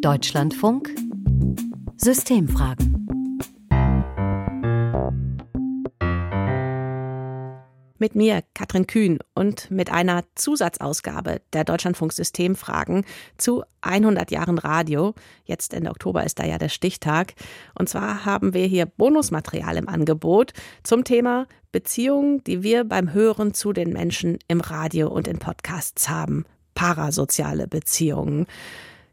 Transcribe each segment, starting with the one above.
Deutschlandfunk Systemfragen Mit mir, Katrin Kühn, und mit einer Zusatzausgabe der Deutschlandfunk Systemfragen zu 100 Jahren Radio. Jetzt Ende Oktober ist da ja der Stichtag. Und zwar haben wir hier Bonusmaterial im Angebot zum Thema Beziehungen, die wir beim Hören zu den Menschen im Radio und in Podcasts haben. Parasoziale Beziehungen.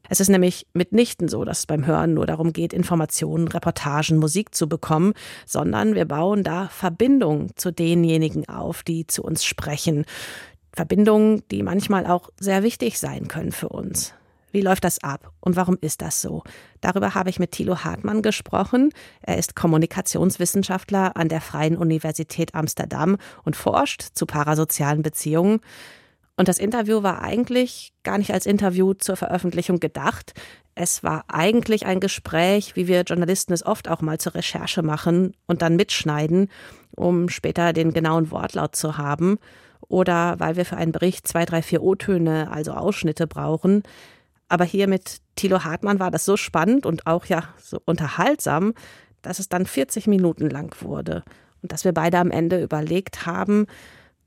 Es ist nämlich mitnichten so, dass es beim Hören nur darum geht, Informationen, Reportagen, Musik zu bekommen, sondern wir bauen da Verbindungen zu denjenigen auf, die zu uns sprechen. Verbindungen, die manchmal auch sehr wichtig sein können für uns. Wie läuft das ab und warum ist das so? Darüber habe ich mit Thilo Hartmann gesprochen. Er ist Kommunikationswissenschaftler an der Freien Universität Amsterdam und forscht zu parasozialen Beziehungen. Und das Interview war eigentlich gar nicht als Interview zur Veröffentlichung gedacht. Es war eigentlich ein Gespräch, wie wir Journalisten es oft auch mal zur Recherche machen und dann mitschneiden, um später den genauen Wortlaut zu haben. Oder weil wir für einen Bericht zwei, drei, vier O-Töne, also Ausschnitte brauchen. Aber hier mit Thilo Hartmann war das so spannend und auch ja so unterhaltsam, dass es dann 40 Minuten lang wurde. Und dass wir beide am Ende überlegt haben,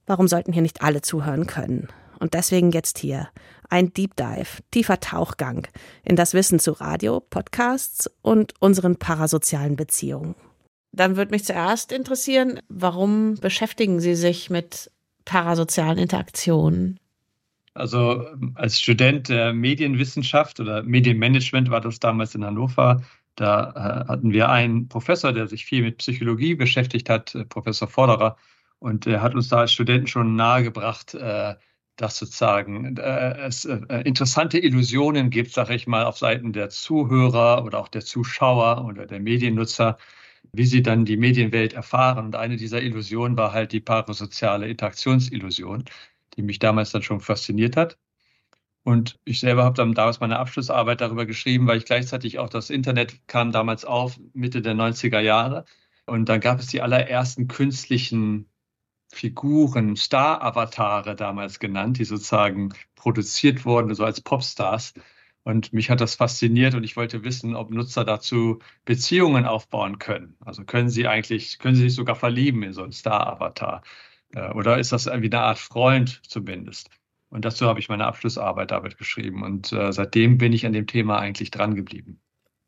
Warum sollten hier nicht alle zuhören können? Und deswegen jetzt hier ein Deep Dive, tiefer Tauchgang in das Wissen zu Radio, Podcasts und unseren parasozialen Beziehungen. Dann würde mich zuerst interessieren, warum beschäftigen Sie sich mit parasozialen Interaktionen? Also als Student der Medienwissenschaft oder Medienmanagement war das damals in Hannover. Da äh, hatten wir einen Professor, der sich viel mit Psychologie beschäftigt hat, äh, Professor Forderer. Und er hat uns da als Studenten schon nahegebracht, äh, dass sozusagen äh, es äh, interessante Illusionen gibt, sage ich mal, auf Seiten der Zuhörer oder auch der Zuschauer oder der Mediennutzer, wie sie dann die Medienwelt erfahren. Und eine dieser Illusionen war halt die parasoziale Interaktionsillusion, die mich damals dann schon fasziniert hat. Und ich selber habe dann damals meine Abschlussarbeit darüber geschrieben, weil ich gleichzeitig auch das Internet kam damals auf, Mitte der 90er Jahre. Und dann gab es die allerersten künstlichen Figuren, Star-Avatare damals genannt, die sozusagen produziert wurden, so als Popstars. Und mich hat das fasziniert und ich wollte wissen, ob Nutzer dazu Beziehungen aufbauen können. Also können sie eigentlich, können sie sich sogar verlieben in so einen Star-Avatar? Äh, oder ist das irgendwie eine Art Freund zumindest? Und dazu habe ich meine Abschlussarbeit damit geschrieben. Und äh, seitdem bin ich an dem Thema eigentlich dran geblieben.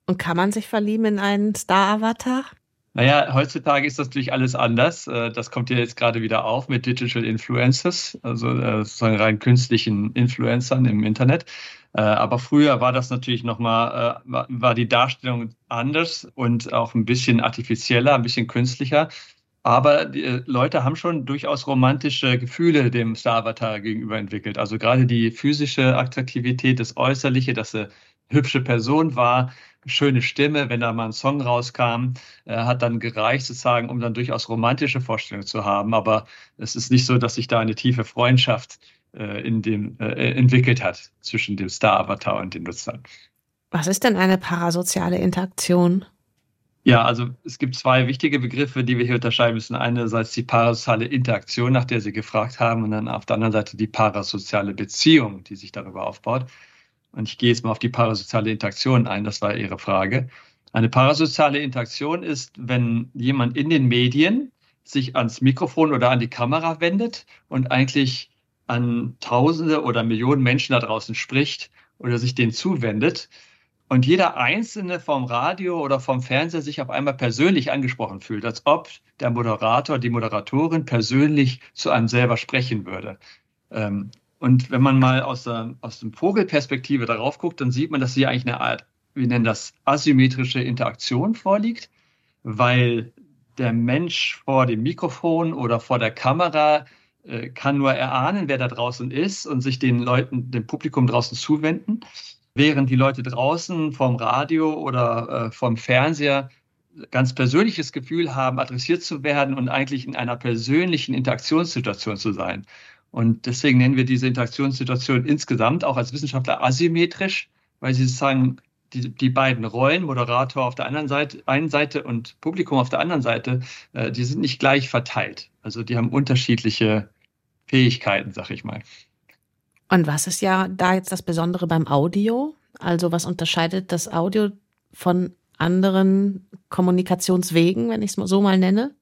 Und kann man sich verlieben in einen Star-Avatar? Naja, heutzutage ist das natürlich alles anders. Äh, das kommt ja jetzt gerade wieder auf mit Digital Influencers, also äh, sozusagen rein künstlichen Influencern im Internet. Äh, aber früher war das natürlich nochmal, war die Darstellung anders und auch ein bisschen artifizieller, ein bisschen künstlicher. Aber die Leute haben schon durchaus romantische Gefühle dem Star-Avatar gegenüber entwickelt. Also gerade die physische Attraktivität, das Äußerliche, dass er hübsche Person war, schöne Stimme, wenn da mal ein Song rauskam, äh, hat dann gereicht sozusagen, um dann durchaus romantische Vorstellungen zu haben. Aber es ist nicht so, dass sich da eine tiefe Freundschaft äh, in dem, äh, entwickelt hat zwischen dem Star-Avatar und den Nutzern. Was ist denn eine parasoziale Interaktion? Ja, also es gibt zwei wichtige Begriffe, die wir hier unterscheiden müssen. Einerseits die parasoziale Interaktion, nach der Sie gefragt haben, und dann auf der anderen Seite die parasoziale Beziehung, die sich darüber aufbaut. Und ich gehe jetzt mal auf die parasoziale Interaktion ein, das war Ihre Frage. Eine parasoziale Interaktion ist, wenn jemand in den Medien sich ans Mikrofon oder an die Kamera wendet und eigentlich an Tausende oder Millionen Menschen da draußen spricht oder sich denen zuwendet und jeder Einzelne vom Radio oder vom Fernseher sich auf einmal persönlich angesprochen fühlt, als ob der Moderator, die Moderatorin persönlich zu einem selber sprechen würde. Ähm, und wenn man mal aus der, aus der Vogelperspektive darauf guckt, dann sieht man, dass hier eigentlich eine Art, wir nennen das asymmetrische Interaktion vorliegt, weil der Mensch vor dem Mikrofon oder vor der Kamera äh, kann nur erahnen, wer da draußen ist und sich den Leuten, dem Publikum draußen zuwenden, während die Leute draußen vom Radio oder äh, vom Fernseher ganz persönliches Gefühl haben, adressiert zu werden und eigentlich in einer persönlichen Interaktionssituation zu sein. Und deswegen nennen wir diese Interaktionssituation insgesamt auch als Wissenschaftler asymmetrisch, weil sie sozusagen die, die beiden Rollen, Moderator auf der anderen Seite, einen Seite und Publikum auf der anderen Seite, äh, die sind nicht gleich verteilt. Also die haben unterschiedliche Fähigkeiten, sag ich mal. Und was ist ja da jetzt das Besondere beim Audio? Also was unterscheidet das Audio von anderen Kommunikationswegen, wenn ich es so mal nenne?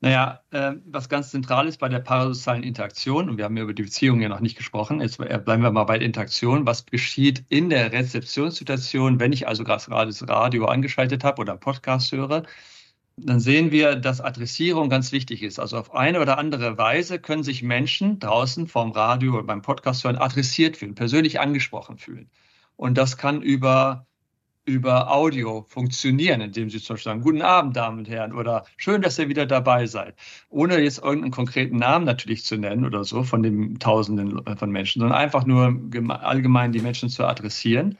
Naja, äh, was ganz zentral ist bei der parasozialen Interaktion, und wir haben ja über die Beziehung ja noch nicht gesprochen, jetzt äh, bleiben wir mal bei der Interaktion. Was geschieht in der Rezeptionssituation, wenn ich also gerade das Radio angeschaltet habe oder Podcast höre? Dann sehen wir, dass Adressierung ganz wichtig ist. Also auf eine oder andere Weise können sich Menschen draußen vorm Radio oder beim Podcast hören adressiert fühlen, persönlich angesprochen fühlen. Und das kann über über Audio funktionieren, indem sie zum Beispiel sagen, guten Abend, Damen und Herren, oder schön, dass ihr wieder dabei seid. Ohne jetzt irgendeinen konkreten Namen natürlich zu nennen oder so von den Tausenden von Menschen, sondern einfach nur allgemein die Menschen zu adressieren.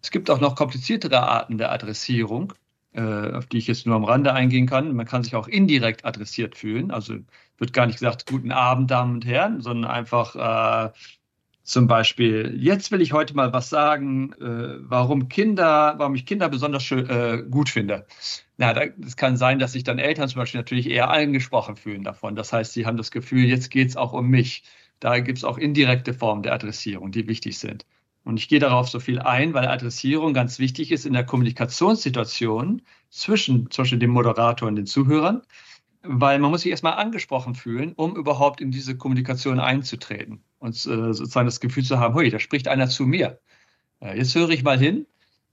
Es gibt auch noch kompliziertere Arten der Adressierung, äh, auf die ich jetzt nur am Rande eingehen kann. Man kann sich auch indirekt adressiert fühlen. Also wird gar nicht gesagt, guten Abend, Damen und Herren, sondern einfach, äh, zum Beispiel, jetzt will ich heute mal was sagen, äh, warum Kinder, warum ich Kinder besonders schön, äh, gut finde. Na, es kann sein, dass sich dann Eltern zum Beispiel natürlich eher angesprochen fühlen davon. Das heißt, sie haben das Gefühl, jetzt geht es auch um mich. Da gibt es auch indirekte Formen der Adressierung, die wichtig sind. Und ich gehe darauf so viel ein, weil Adressierung ganz wichtig ist in der Kommunikationssituation zwischen, zwischen dem Moderator und den Zuhörern weil man muss sich erstmal angesprochen fühlen, um überhaupt in diese Kommunikation einzutreten und äh, sozusagen das Gefühl zu haben, hui, da spricht einer zu mir. Äh, jetzt höre ich mal hin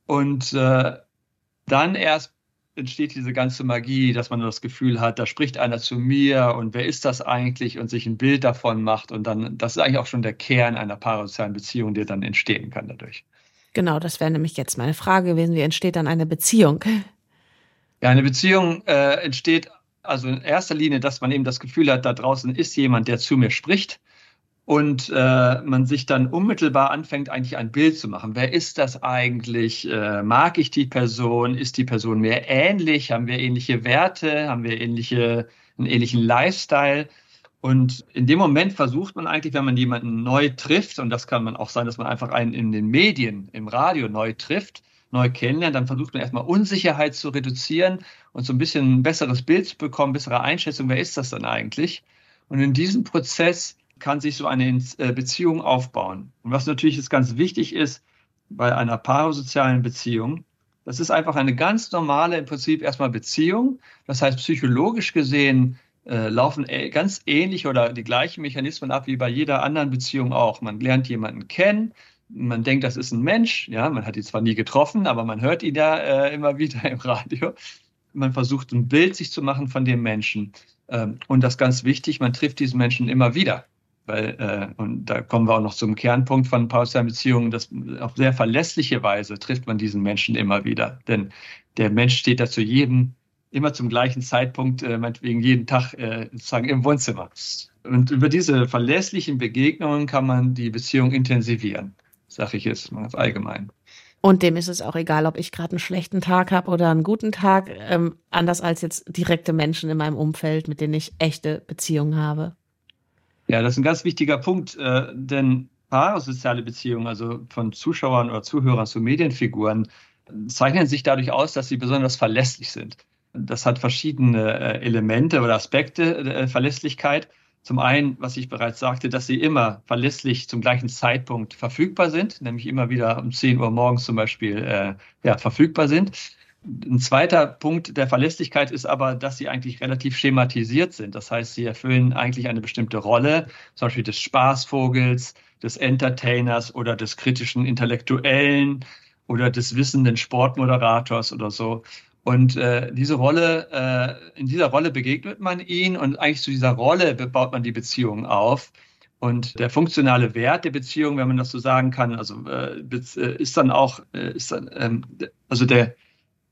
und äh, dann erst entsteht diese ganze Magie, dass man das Gefühl hat, da spricht einer zu mir und wer ist das eigentlich und sich ein Bild davon macht und dann, das ist eigentlich auch schon der Kern einer parasozialen Beziehung, der dann entstehen kann dadurch. Genau, das wäre nämlich jetzt meine Frage gewesen, wie entsteht dann eine Beziehung? Ja, eine Beziehung äh, entsteht also in erster Linie, dass man eben das Gefühl hat, da draußen ist jemand, der zu mir spricht und äh, man sich dann unmittelbar anfängt, eigentlich ein Bild zu machen. Wer ist das eigentlich? Äh, mag ich die Person? Ist die Person mir ähnlich? Haben wir ähnliche Werte? Haben wir ähnliche, einen ähnlichen Lifestyle? Und in dem Moment versucht man eigentlich, wenn man jemanden neu trifft, und das kann man auch sein, dass man einfach einen in den Medien, im Radio neu trifft, neu kennenlernt, dann versucht man erstmal Unsicherheit zu reduzieren und so ein bisschen ein besseres Bild zu bekommen, bessere Einschätzung, wer ist das dann eigentlich? Und in diesem Prozess kann sich so eine äh, Beziehung aufbauen. Und was natürlich jetzt ganz wichtig ist bei einer parasozialen Beziehung, das ist einfach eine ganz normale, im Prinzip erstmal Beziehung. Das heißt, psychologisch gesehen äh, laufen ganz ähnlich oder die gleichen Mechanismen ab wie bei jeder anderen Beziehung auch. Man lernt jemanden kennen, man denkt, das ist ein Mensch, ja, man hat ihn zwar nie getroffen, aber man hört ihn ja äh, immer wieder im Radio. Man versucht ein Bild sich zu machen von dem Menschen. Ähm, und das ganz wichtig, man trifft diesen Menschen immer wieder. Weil, äh, und da kommen wir auch noch zum Kernpunkt von pauschalen Beziehungen, dass auf sehr verlässliche Weise trifft man diesen Menschen immer wieder. Denn der Mensch steht da zu jedem, immer zum gleichen Zeitpunkt, äh, meinetwegen jeden Tag äh, sozusagen im Wohnzimmer. Und über diese verlässlichen Begegnungen kann man die Beziehung intensivieren sage ich jetzt mal allgemein. Und dem ist es auch egal, ob ich gerade einen schlechten Tag habe oder einen guten Tag, ähm, anders als jetzt direkte Menschen in meinem Umfeld, mit denen ich echte Beziehungen habe. Ja, das ist ein ganz wichtiger Punkt, äh, denn parasoziale Beziehungen, also von Zuschauern oder Zuhörern zu Medienfiguren, zeichnen sich dadurch aus, dass sie besonders verlässlich sind. Das hat verschiedene äh, Elemente oder Aspekte der äh, Verlässlichkeit. Zum einen, was ich bereits sagte, dass sie immer verlässlich zum gleichen Zeitpunkt verfügbar sind, nämlich immer wieder um 10 Uhr morgens zum Beispiel äh, ja, verfügbar sind. Ein zweiter Punkt der Verlässlichkeit ist aber, dass sie eigentlich relativ schematisiert sind. Das heißt, sie erfüllen eigentlich eine bestimmte Rolle, zum Beispiel des Spaßvogels, des Entertainers oder des kritischen Intellektuellen oder des wissenden Sportmoderators oder so. Und äh, diese Rolle, äh, in dieser Rolle begegnet man ihn und eigentlich zu dieser Rolle baut man die Beziehung auf. Und der funktionale Wert der Beziehung, wenn man das so sagen kann, also äh, äh ist dann auch, äh, ist dann, ähm, also der,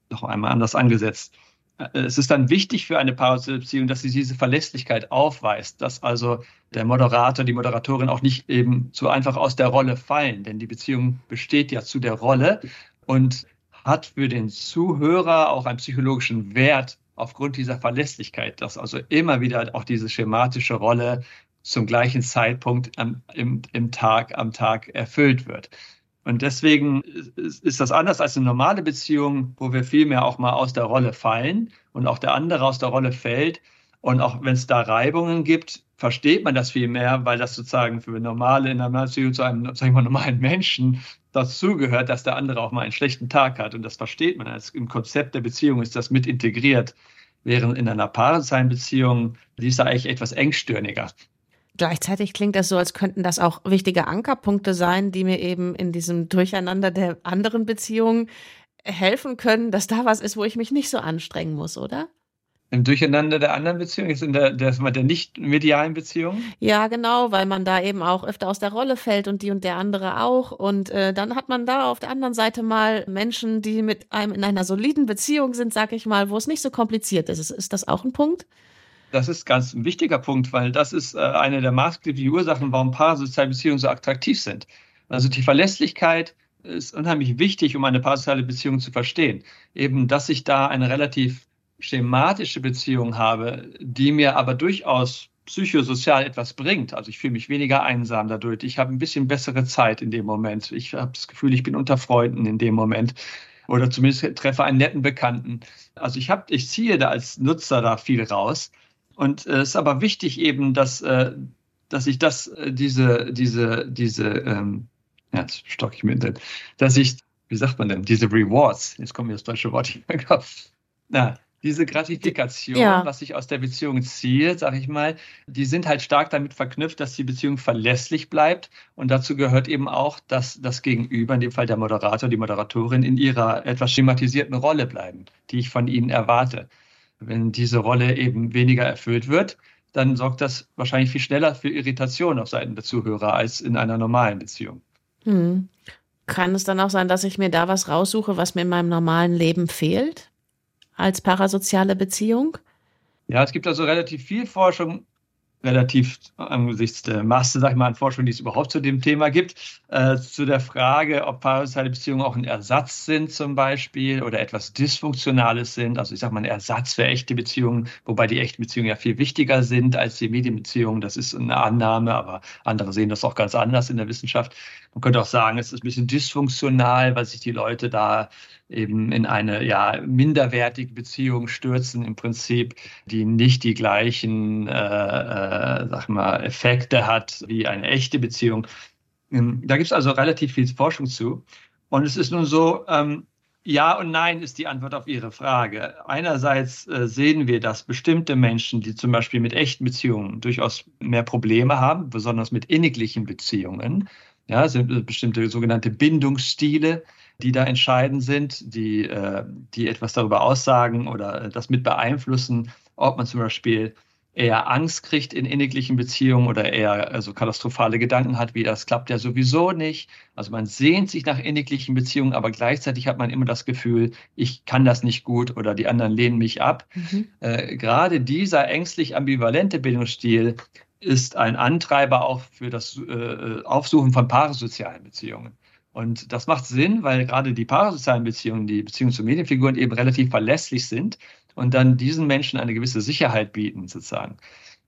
noch einmal anders angesetzt. Äh, es ist dann wichtig für eine Beziehung, dass sie diese Verlässlichkeit aufweist, dass also der Moderator, die Moderatorin auch nicht eben so einfach aus der Rolle fallen, denn die Beziehung besteht ja zu der Rolle und hat für den Zuhörer auch einen psychologischen Wert aufgrund dieser Verlässlichkeit, dass also immer wieder auch diese schematische Rolle zum gleichen Zeitpunkt am, im, im Tag, am Tag erfüllt wird. Und deswegen ist das anders als eine normale Beziehung, wo wir vielmehr auch mal aus der Rolle fallen und auch der andere aus der Rolle fällt. Und auch wenn es da Reibungen gibt, versteht man das viel mehr, weil das sozusagen für normale, in einer Beziehung zu einem, sag ich mal, normalen Menschen dazugehört, dass der andere auch mal einen schlechten Tag hat. Und das versteht man. Als Im Konzept der Beziehung ist das mit integriert. Während in einer paarseitigen Beziehung, die ist da eigentlich etwas engstirniger. Gleichzeitig klingt das so, als könnten das auch wichtige Ankerpunkte sein, die mir eben in diesem Durcheinander der anderen Beziehungen helfen können, dass da was ist, wo ich mich nicht so anstrengen muss, oder? Im Durcheinander der anderen Beziehungen, ist in der, der, der nicht medialen Beziehung? Ja, genau, weil man da eben auch öfter aus der Rolle fällt und die und der andere auch. Und äh, dann hat man da auf der anderen Seite mal Menschen, die mit einem in einer soliden Beziehung sind, sag ich mal, wo es nicht so kompliziert ist. Ist das auch ein Punkt? Das ist ganz ein wichtiger Punkt, weil das ist äh, eine der maßgeblichen Ursachen, warum parasoziale Beziehungen so attraktiv sind. Also die Verlässlichkeit ist unheimlich wichtig, um eine parasoziale Beziehung zu verstehen. Eben, dass ich da eine relativ schematische Beziehung habe, die mir aber durchaus psychosozial etwas bringt. Also ich fühle mich weniger einsam dadurch. Ich habe ein bisschen bessere Zeit in dem Moment. Ich habe das Gefühl, ich bin unter Freunden in dem Moment oder zumindest treffe einen netten Bekannten. Also ich habe, ich ziehe da als Nutzer da viel raus. Und äh, es ist aber wichtig eben, dass, äh, dass ich das, äh, diese, diese, diese, ähm, ja, jetzt stocke ich mir drin, dass ich, wie sagt man denn, diese Rewards, jetzt kommt mir das deutsche Wort Kopf. Na, diese Gratifikation, ja. was sich aus der Beziehung zielt, sage ich mal, die sind halt stark damit verknüpft, dass die Beziehung verlässlich bleibt. Und dazu gehört eben auch, dass das Gegenüber, in dem Fall der Moderator, die Moderatorin, in ihrer etwas schematisierten Rolle bleiben, die ich von ihnen erwarte. Wenn diese Rolle eben weniger erfüllt wird, dann sorgt das wahrscheinlich viel schneller für Irritation auf Seiten der Zuhörer als in einer normalen Beziehung. Hm. Kann es dann auch sein, dass ich mir da was raussuche, was mir in meinem normalen Leben fehlt? Als parasoziale Beziehung? Ja, es gibt also relativ viel Forschung, relativ angesichts der Masse, sag ich mal, an Forschung, die es überhaupt zu dem Thema gibt, äh, zu der Frage, ob parasoziale Beziehungen auch ein Ersatz sind zum Beispiel oder etwas Dysfunktionales sind. Also ich sage mal, ein Ersatz für echte Beziehungen, wobei die echten Beziehungen ja viel wichtiger sind als die Medienbeziehungen. Das ist eine Annahme, aber andere sehen das auch ganz anders in der Wissenschaft. Man könnte auch sagen, es ist ein bisschen dysfunktional, weil sich die Leute da eben in eine ja minderwertige Beziehung stürzen im Prinzip, die nicht die gleichen, äh, äh, sag mal, Effekte hat wie eine echte Beziehung. Ähm, da gibt es also relativ viel Forschung zu. Und es ist nun so, ähm, ja und nein ist die Antwort auf Ihre Frage. Einerseits äh, sehen wir, dass bestimmte Menschen, die zum Beispiel mit echten Beziehungen durchaus mehr Probleme haben, besonders mit inniglichen Beziehungen, ja, sind bestimmte sogenannte Bindungsstile, die da entscheidend sind, die, äh, die etwas darüber aussagen oder das mit beeinflussen, ob man zum Beispiel eher Angst kriegt in inniglichen Beziehungen oder eher also katastrophale Gedanken hat, wie das klappt ja sowieso nicht. Also man sehnt sich nach inniglichen Beziehungen, aber gleichzeitig hat man immer das Gefühl, ich kann das nicht gut oder die anderen lehnen mich ab. Mhm. Äh, gerade dieser ängstlich ambivalente Bildungsstil ist ein Antreiber auch für das äh, Aufsuchen von parasozialen Beziehungen. Und das macht Sinn, weil gerade die parasozialen Beziehungen, die Beziehungen zu Medienfiguren eben relativ verlässlich sind und dann diesen Menschen eine gewisse Sicherheit bieten, sozusagen.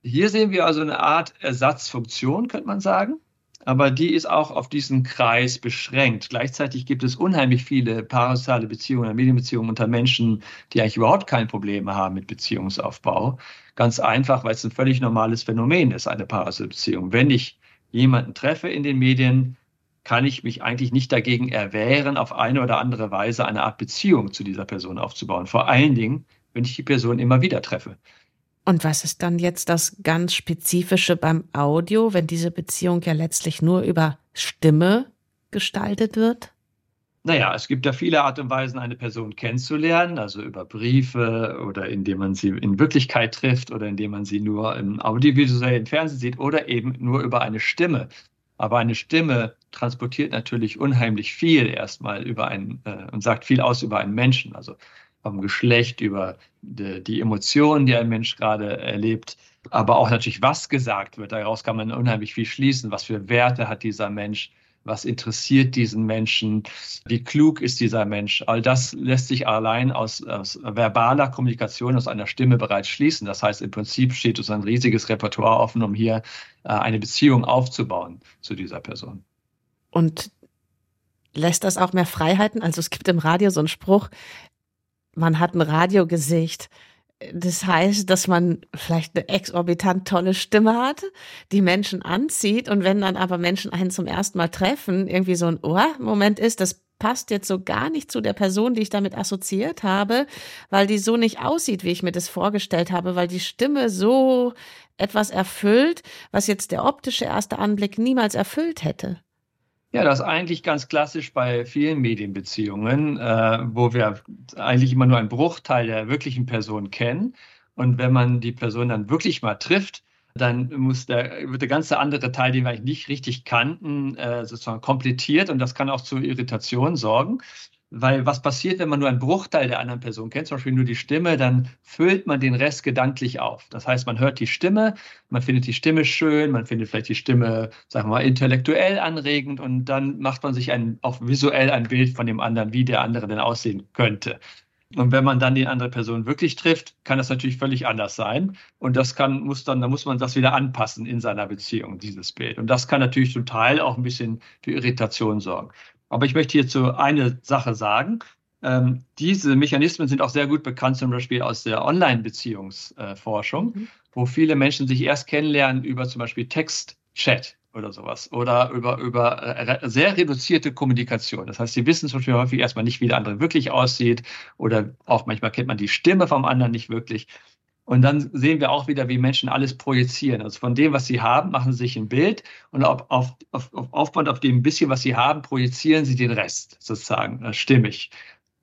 Hier sehen wir also eine Art Ersatzfunktion, könnte man sagen, aber die ist auch auf diesen Kreis beschränkt. Gleichzeitig gibt es unheimlich viele parasoziale Beziehungen, Medienbeziehungen unter Menschen, die eigentlich überhaupt kein Problem haben mit Beziehungsaufbau. Ganz einfach, weil es ein völlig normales Phänomen ist, eine parasoziale Beziehung. Wenn ich jemanden treffe in den Medien, kann ich mich eigentlich nicht dagegen erwehren, auf eine oder andere Weise eine Art Beziehung zu dieser Person aufzubauen. Vor allen Dingen, wenn ich die Person immer wieder treffe. Und was ist dann jetzt das ganz Spezifische beim Audio, wenn diese Beziehung ja letztlich nur über Stimme gestaltet wird? Naja, es gibt ja viele Art und Weisen, eine Person kennenzulernen, also über Briefe oder indem man sie in Wirklichkeit trifft oder indem man sie nur im audiovisuellen Fernsehen sieht oder eben nur über eine Stimme. Aber eine Stimme transportiert natürlich unheimlich viel erstmal über einen äh, und sagt viel aus über einen Menschen, also vom Geschlecht, über die, die Emotionen, die ein Mensch gerade erlebt, aber auch natürlich, was gesagt wird. Daraus kann man unheimlich viel schließen. Was für Werte hat dieser Mensch? Was interessiert diesen Menschen? Wie klug ist dieser Mensch? All das lässt sich allein aus, aus verbaler Kommunikation, aus einer Stimme bereits schließen. Das heißt, im Prinzip steht uns ein riesiges Repertoire offen, um hier äh, eine Beziehung aufzubauen zu dieser Person. Und lässt das auch mehr Freiheiten? Also es gibt im Radio so einen Spruch, man hat ein Radiogesicht, Das heißt, dass man vielleicht eine exorbitant tolle Stimme hat, die Menschen anzieht und wenn dann aber Menschen einen zum ersten Mal treffen, irgendwie so ein Ohr-Moment ist, das passt jetzt so gar nicht zu der Person, die ich damit assoziiert habe, weil die so nicht aussieht, wie ich mir das vorgestellt habe, weil die Stimme so etwas erfüllt, was jetzt der optische erste Anblick niemals erfüllt hätte. Ja, das ist eigentlich ganz klassisch bei vielen Medienbeziehungen, äh, wo wir eigentlich immer nur einen Bruchteil der wirklichen Person kennen. Und wenn man die Person dann wirklich mal trifft, dann muss der, wird der ganze andere Teil, den wir eigentlich nicht richtig kannten, äh, sozusagen komplettiert und das kann auch zu Irritationen sorgen. Weil was passiert, wenn man nur einen Bruchteil der anderen Person kennt, zum Beispiel nur die Stimme, dann füllt man den Rest gedanklich auf. Das heißt, man hört die Stimme, man findet die Stimme schön, man findet vielleicht die Stimme, sagen wir mal, intellektuell anregend und dann macht man sich ein, auch visuell ein Bild von dem anderen, wie der andere denn aussehen könnte. Und wenn man dann die andere Person wirklich trifft, kann das natürlich völlig anders sein. Und das kann, muss dann, da muss man das wieder anpassen in seiner Beziehung, dieses Bild. Und das kann natürlich zum Teil auch ein bisschen für Irritation sorgen. Aber ich möchte hierzu eine Sache sagen. Ähm, diese Mechanismen sind auch sehr gut bekannt, zum Beispiel aus der Online-Beziehungsforschung, mhm. wo viele Menschen sich erst kennenlernen über zum Beispiel Text-Chat oder sowas oder über, über äh, sehr reduzierte Kommunikation. Das heißt, sie wissen zum Beispiel häufig erstmal nicht, wie der andere wirklich aussieht oder auch manchmal kennt man die Stimme vom anderen nicht wirklich. Und dann sehen wir auch wieder, wie Menschen alles projizieren. Also von dem, was sie haben, machen sie sich ein Bild und auf, auf, auf, aufbauend auf dem bisschen, was sie haben, projizieren sie den Rest sozusagen äh, stimmig.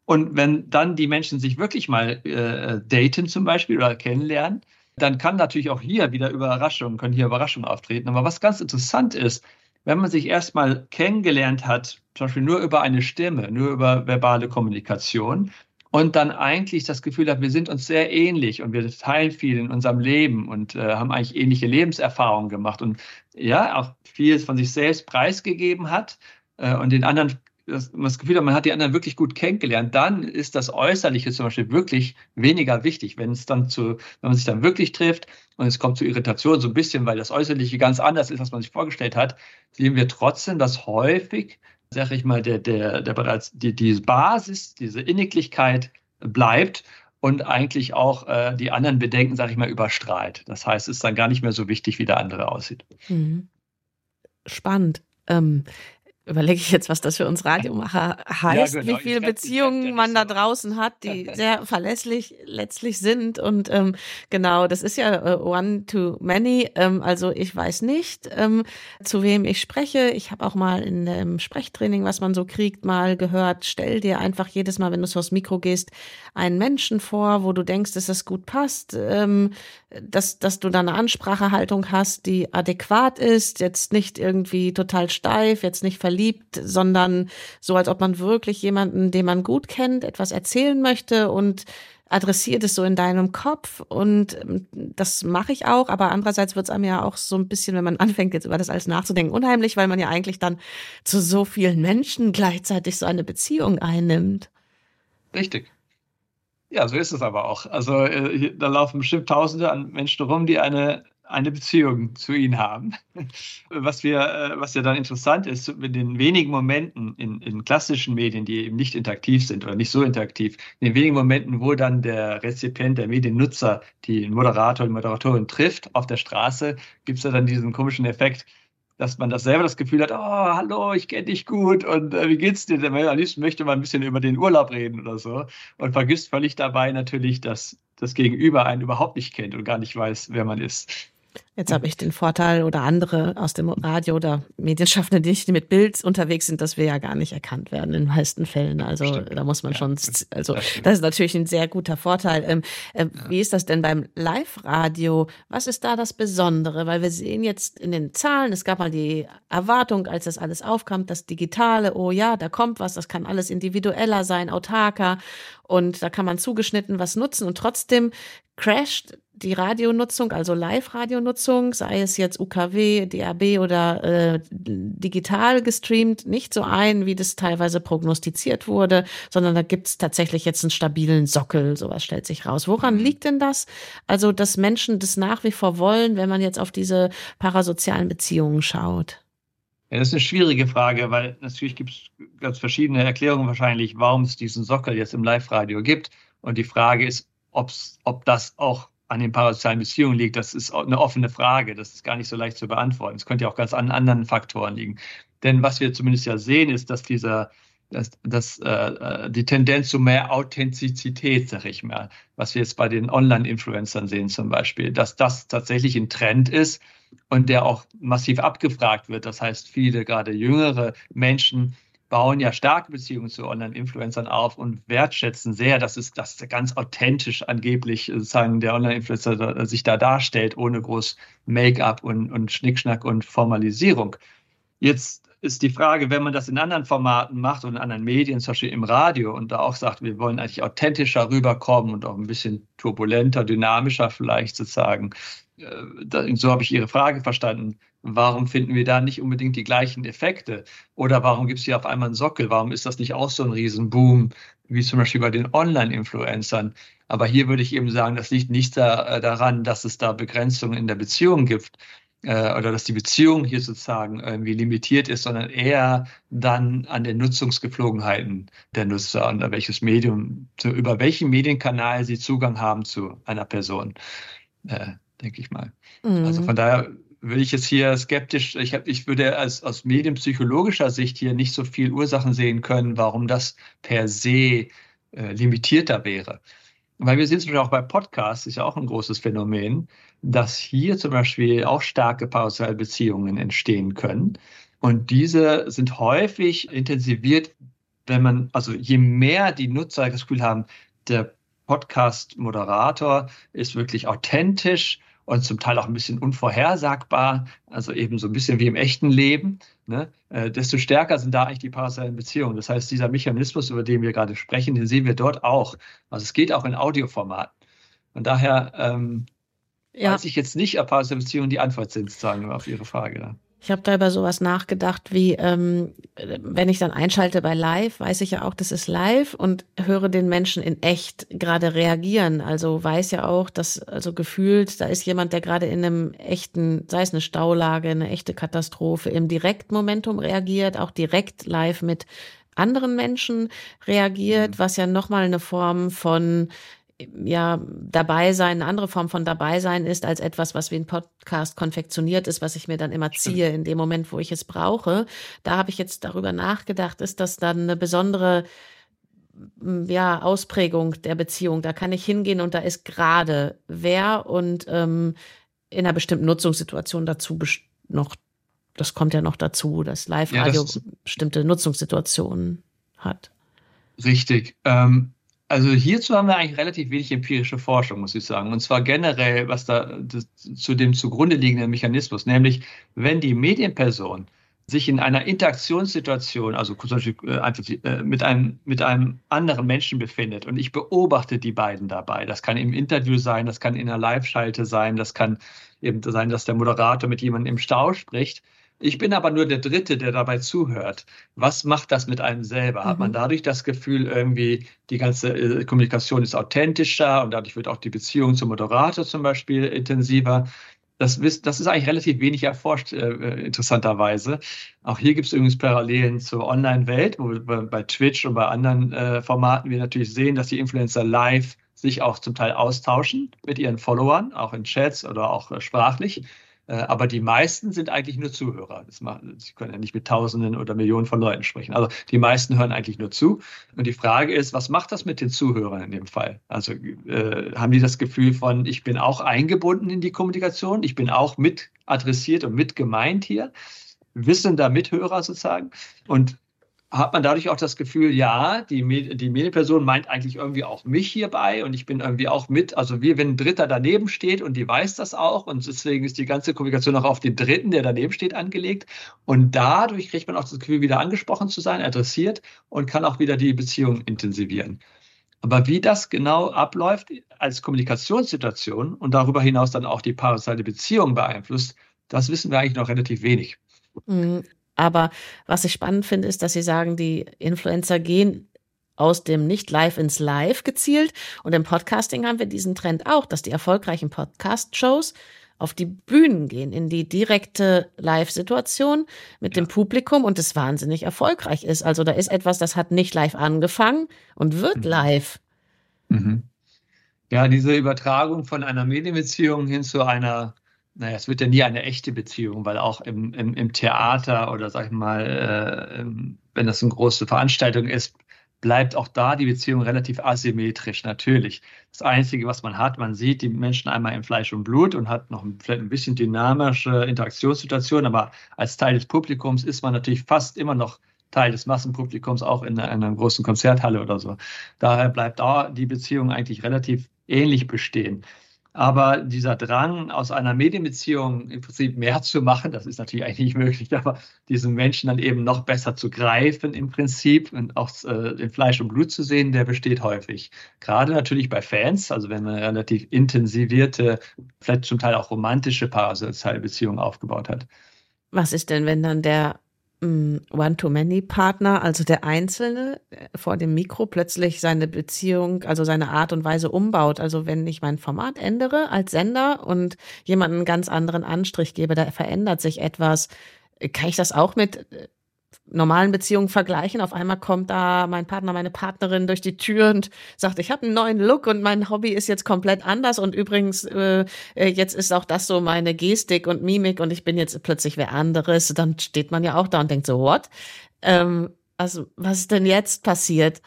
Und wenn dann die Menschen sich wirklich mal äh, daten zum Beispiel oder kennenlernen, dann kann natürlich auch hier wieder Überraschungen, können hier Überraschungen auftreten. Aber was ganz interessant ist, wenn man sich erstmal kennengelernt hat, zum Beispiel nur über eine Stimme, nur über verbale Kommunikation, und dann eigentlich das Gefühl hat, wir sind uns sehr ähnlich und wir teilen viel in unserem Leben und äh, haben eigentlich ähnliche Lebenserfahrungen gemacht und ja, auch vieles von sich selbst preisgegeben hat äh, und den anderen das, das Gefühl hat, man hat die anderen wirklich gut kennengelernt, dann ist das Äußerliche zum Beispiel wirklich weniger wichtig. Wenn es dann zu, wenn man sich dann wirklich trifft und es kommt zu Irritation so ein bisschen, weil das Äußerliche ganz anders ist, als man sich vorgestellt hat, sehen wir trotzdem, dass häufig sag ich mal, der, der, der bereits die, die Basis, diese Inniglichkeit bleibt und eigentlich auch äh, die anderen Bedenken, sag ich mal, überstrahlt. Das heißt, es ist dann gar nicht mehr so wichtig, wie der andere aussieht. Mhm. Spannend. Ähm, überlege ich jetzt, was das für uns Radiomacher heißt, ja, genau. wie viele Beziehungen man da draußen hat, die sehr verlässlich letztlich sind. Und ähm, genau, das ist ja uh, one to many. Ähm, also ich weiß nicht, ähm, zu wem ich spreche. Ich habe auch mal in dem Sprechtraining, was man so kriegt, mal gehört, stell dir einfach jedes Mal, wenn du so aufs Mikro gehst, einen Menschen vor, wo du denkst, dass das gut passt, ähm, dass, dass du da eine Ansprachehaltung hast, die adäquat ist, jetzt nicht irgendwie total steif, jetzt nicht verliebt verliebt, sondern so, als ob man wirklich jemanden, den man gut kennt, etwas erzählen möchte und adressiert es so in deinem Kopf und ähm, das mache ich auch, aber andererseits wird es einem ja auch so ein bisschen, wenn man anfängt jetzt über das alles nachzudenken, unheimlich, weil man ja eigentlich dann zu so vielen Menschen gleichzeitig so eine Beziehung einnimmt. Richtig. Ja, so ist es aber auch. Also äh, da laufen bestimmt Tausende an Menschen rum, die eine eine Beziehung zu ihnen haben. Was, wir, äh, was ja dann interessant ist, in den wenigen Momenten in, in klassischen Medien, die eben nicht interaktiv sind oder nicht so interaktiv, in den wenigen Momenten, wo dann der Rezipient, der Mediennutzer, die Moderator, die Moderatorin trifft auf der Straße, gibt es ja dann diesen komischen Effekt, dass man das selber das Gefühl hat, oh, hallo, ich kenne dich gut und äh, wie geht's dir? Denn am liebsten möchte man ein bisschen über den Urlaub reden oder so und vergisst völlig dabei natürlich, dass das Gegenüber einen überhaupt nicht kennt und gar nicht weiß, wer man ist. Jetzt habe ich den Vorteil oder andere aus dem Radio oder Medienschaffende, die nicht mit Bild unterwegs sind, dass wir ja gar nicht erkannt werden in den meisten Fällen. Also Stimmt. da muss man ja, schon, also das, das, ist natürlich ein sehr guter Vorteil. Ähm, äh, ja. Wie ist das denn beim Live-Radio? Was ist da das Besondere? Weil wir sehen jetzt in den Zahlen, es gab mal die Erwartung, als das alles aufkam, das Digitale, oh ja, da kommt was, das kann alles individueller sein, autarker und da kann man zugeschnitten was nutzen und trotzdem crasht die Radionutzung, also Live-Radionutzung, sei es jetzt UKW, DAB oder äh, digital gestreamt, nicht so ein, wie das teilweise prognostiziert wurde, sondern da gibt es tatsächlich jetzt einen stabilen Sockel, sowas stellt sich raus. Woran mhm. liegt denn das? Also, dass Menschen das nach wie vor wollen, wenn man jetzt auf diese parasozialen Beziehungen schaut? Ja, das ist eine schwierige Frage, weil natürlich gibt es ganz verschiedene Erklärungen wahrscheinlich, warum es diesen Sockel jetzt im Live-Radio gibt. Und die Frage ist, ob's, ob das auch an den parasozialen Beziehungen liegt, das ist eine offene Frage. Das ist gar nicht so leicht zu beantworten. Es könnte ja auch ganz an anderen Faktoren liegen. Denn was wir zumindest ja sehen, ist, dass dieser dass, dass äh, äh, die Tendenz zu mehr Authentizität, sag ich mal, was wir jetzt bei den Online-Influencern sehen zum Beispiel, dass das tatsächlich ein Trend ist und der auch massiv abgefragt wird. Das heißt, viele gerade jüngere Menschen bauen ja starke Beziehungen zu Online-Influencern auf und wertschätzen sehr, dass es das ganz authentisch angeblich sozusagen der Online-Influencer sich da darstellt, ohne groß Make-up und, und Schnickschnack und Formalisierung. Jetzt ist die Frage, wenn man das in anderen Formaten macht und in anderen Medien, zum Beispiel im Radio, und da auch sagt, wir wollen eigentlich authentischer rüberkommen und auch ein bisschen turbulenter, dynamischer vielleicht sozusagen. Äh, so habe ich Ihre Frage verstanden. Warum finden wir da nicht unbedingt die gleichen Effekte? Oder warum gibt es hier auf einmal einen Sockel? Warum ist das nicht auch so ein Riesenboom, wie zum Beispiel bei den Online-Influencern? Aber hier würde ich eben sagen, das liegt nicht da, äh, daran, dass es da Begrenzungen in der Beziehung gibt, oder dass die Beziehung hier sozusagen irgendwie limitiert ist, sondern eher dann an den Nutzungsgepflogenheiten der Nutzer und welches Medium, über welchen Medienkanal sie Zugang haben zu einer Person, äh, denke ich mal. Mhm. Also von daher würde ich jetzt hier skeptisch, ich, hab, ich würde als, aus medienpsychologischer Sicht hier nicht so viel Ursachen sehen können, warum das per se äh, limitierter wäre. Weil wir sehen es auch bei Podcasts, ist ja auch ein großes Phänomen, dass hier zum Beispiel auch starke Beziehungen entstehen können. Und diese sind häufig intensiviert, wenn man, also je mehr die Nutzer das Gefühl haben, der Podcast-Moderator ist wirklich authentisch und zum Teil auch ein bisschen unvorhersagbar, also eben so ein bisschen wie im echten Leben, ne? äh, desto stärker sind da eigentlich die parasozialen Beziehungen. Das heißt, dieser Mechanismus, über den wir gerade sprechen, den sehen wir dort auch. Also es geht auch in Audioformaten. Und daher ähm, ja. weiß ich jetzt nicht, ob parasoziale Beziehungen die Antwort sind, sozusagen auf Ihre Frage. Ich habe da über sowas nachgedacht, wie ähm, wenn ich dann einschalte bei Live, weiß ich ja auch, das ist live und höre den Menschen in echt gerade reagieren. Also weiß ja auch, dass also gefühlt, da ist jemand, der gerade in einem echten, sei es eine Staulage, eine echte Katastrophe, im Direktmomentum reagiert, auch direkt live mit anderen Menschen reagiert, mhm. was ja nochmal eine Form von ja, dabei sein, eine andere Form von dabei sein ist, als etwas, was wie ein Podcast konfektioniert ist, was ich mir dann immer ziehe in dem Moment, wo ich es brauche. Da habe ich jetzt darüber nachgedacht, ist das dann eine besondere ja, Ausprägung der Beziehung. Da kann ich hingehen und da ist gerade wer und ähm, in einer bestimmten Nutzungssituation dazu noch, das kommt ja noch dazu, dass Live-Radio ja, bestimmte Nutzungssituationen hat. Richtig. Ähm, also hierzu haben wir eigentlich relativ wenig empirische Forschung, muss ich sagen. Und zwar generell, was da das, zu dem zugrunde liegenden Mechanismus, nämlich wenn die Medienperson sich in einer Interaktionssituation, also zum Beispiel äh, äh, mit einem, mit einem anderen Menschen befindet und ich beobachte die beiden dabei. Das kann im Interview sein, das kann in einer Live-Schalte sein, das kann eben sein, dass der Moderator mit jemandem im Stau spricht ich bin aber nur der Dritte, der dabei zuhört. Was macht das mit einem selber? Hat man mhm. dadurch das Gefühl, irgendwie die ganze äh, Kommunikation ist authentischer und dadurch wird auch die Beziehung zum Moderator zum Beispiel intensiver? Das, das ist eigentlich relativ wenig erforscht, äh, äh, interessanterweise. Auch hier gibt es übrigens Parallelen zur Online-Welt, wo wir bei Twitch und bei anderen äh, Formaten wir natürlich sehen, dass die Influencer live sich auch zum Teil austauschen mit ihren Followern, auch in Chats oder auch äh, sprachlich. Äh, aber die meisten sind eigentlich nur Zuhörer. Machen, sie können ja nicht mit Tausenden oder Millionen von Leuten sprechen. Also die meisten hören eigentlich nur zu. Und die Frage ist, was macht das mit den Zuhörern in dem Fall? Also äh, haben die das Gefühl von, ich bin auch eingebunden in die Kommunikation, ich bin auch mit adressiert und mit gemeint hier? Wissender Mithörer sozusagen. Und hat man dadurch auch das Gefühl, ja, die, die Medienperson meint eigentlich irgendwie auch mich hierbei und ich bin irgendwie auch mit, also wie wenn ein Dritter daneben steht und die weiß das auch und deswegen ist die ganze Kommunikation auch auf den Dritten, der daneben steht, angelegt und dadurch kriegt man auch das Gefühl, wieder angesprochen zu sein, adressiert und kann auch wieder die Beziehung intensivieren. Aber wie das genau abläuft als Kommunikationssituation und darüber hinaus dann auch die parasoziale Beziehung beeinflusst, das wissen wir eigentlich noch relativ wenig. Mhm. Aber was ich spannend finde, ist, dass Sie sagen, die Influencer gehen aus dem nicht live ins Live gezielt. Und im Podcasting haben wir diesen Trend auch, dass die erfolgreichen Podcast-Shows auf die Bühnen gehen, in die direkte Live-Situation mit ja. dem Publikum und es wahnsinnig erfolgreich ist. Also da ist etwas, das hat nicht live angefangen und wird mhm. live. Mhm. Ja, diese Übertragung von einer Medienbeziehung hin zu einer, naja, es wird ja nie eine echte Beziehung, weil auch im, im, im Theater oder sag ich mal, äh, wenn das eine große Veranstaltung ist, bleibt auch da die Beziehung relativ asymmetrisch, natürlich. Das Einzige, was man hat, man sieht die Menschen einmal in Fleisch und Blut und hat noch vielleicht ein bisschen dynamische Interaktionssituationen, aber als Teil des Publikums ist man natürlich fast immer noch Teil des Massenpublikums, auch in einer großen Konzerthalle oder so. Daher bleibt da die Beziehung eigentlich relativ ähnlich bestehen. Aber dieser Drang, aus einer Medienbeziehung im Prinzip mehr zu machen, das ist natürlich eigentlich nicht möglich, aber diesen Menschen dann eben noch besser zu greifen im Prinzip und auch äh, in Fleisch und Blut zu sehen, der besteht häufig. Gerade natürlich bei Fans, also wenn man relativ intensivierte, vielleicht zum Teil auch romantische parasoziale Beziehungen aufgebaut hat. Was ist denn, wenn dann der One-to-Many-Partner, also der Einzelne äh, vor dem Mikro plötzlich seine Beziehung, also seine Art und Weise umbaut. Also wenn ich mein Format ändere als Sender und jemanden einen ganz anderen Anstrich gebe, da verändert sich etwas. Kann ich das auch mit äh, normalen Beziehungen vergleichen. Auf einmal kommt da mein Partner, meine Partnerin durch die Tür und sagt, ich habe einen neuen Look und mein Hobby ist jetzt komplett anders und übrigens äh, äh, jetzt ist auch das so meine Gestik und Mimik und ich bin jetzt plötzlich wer anderes. Dann steht man ja auch da und denkt so, what? Ähm, also was ist denn jetzt passiert?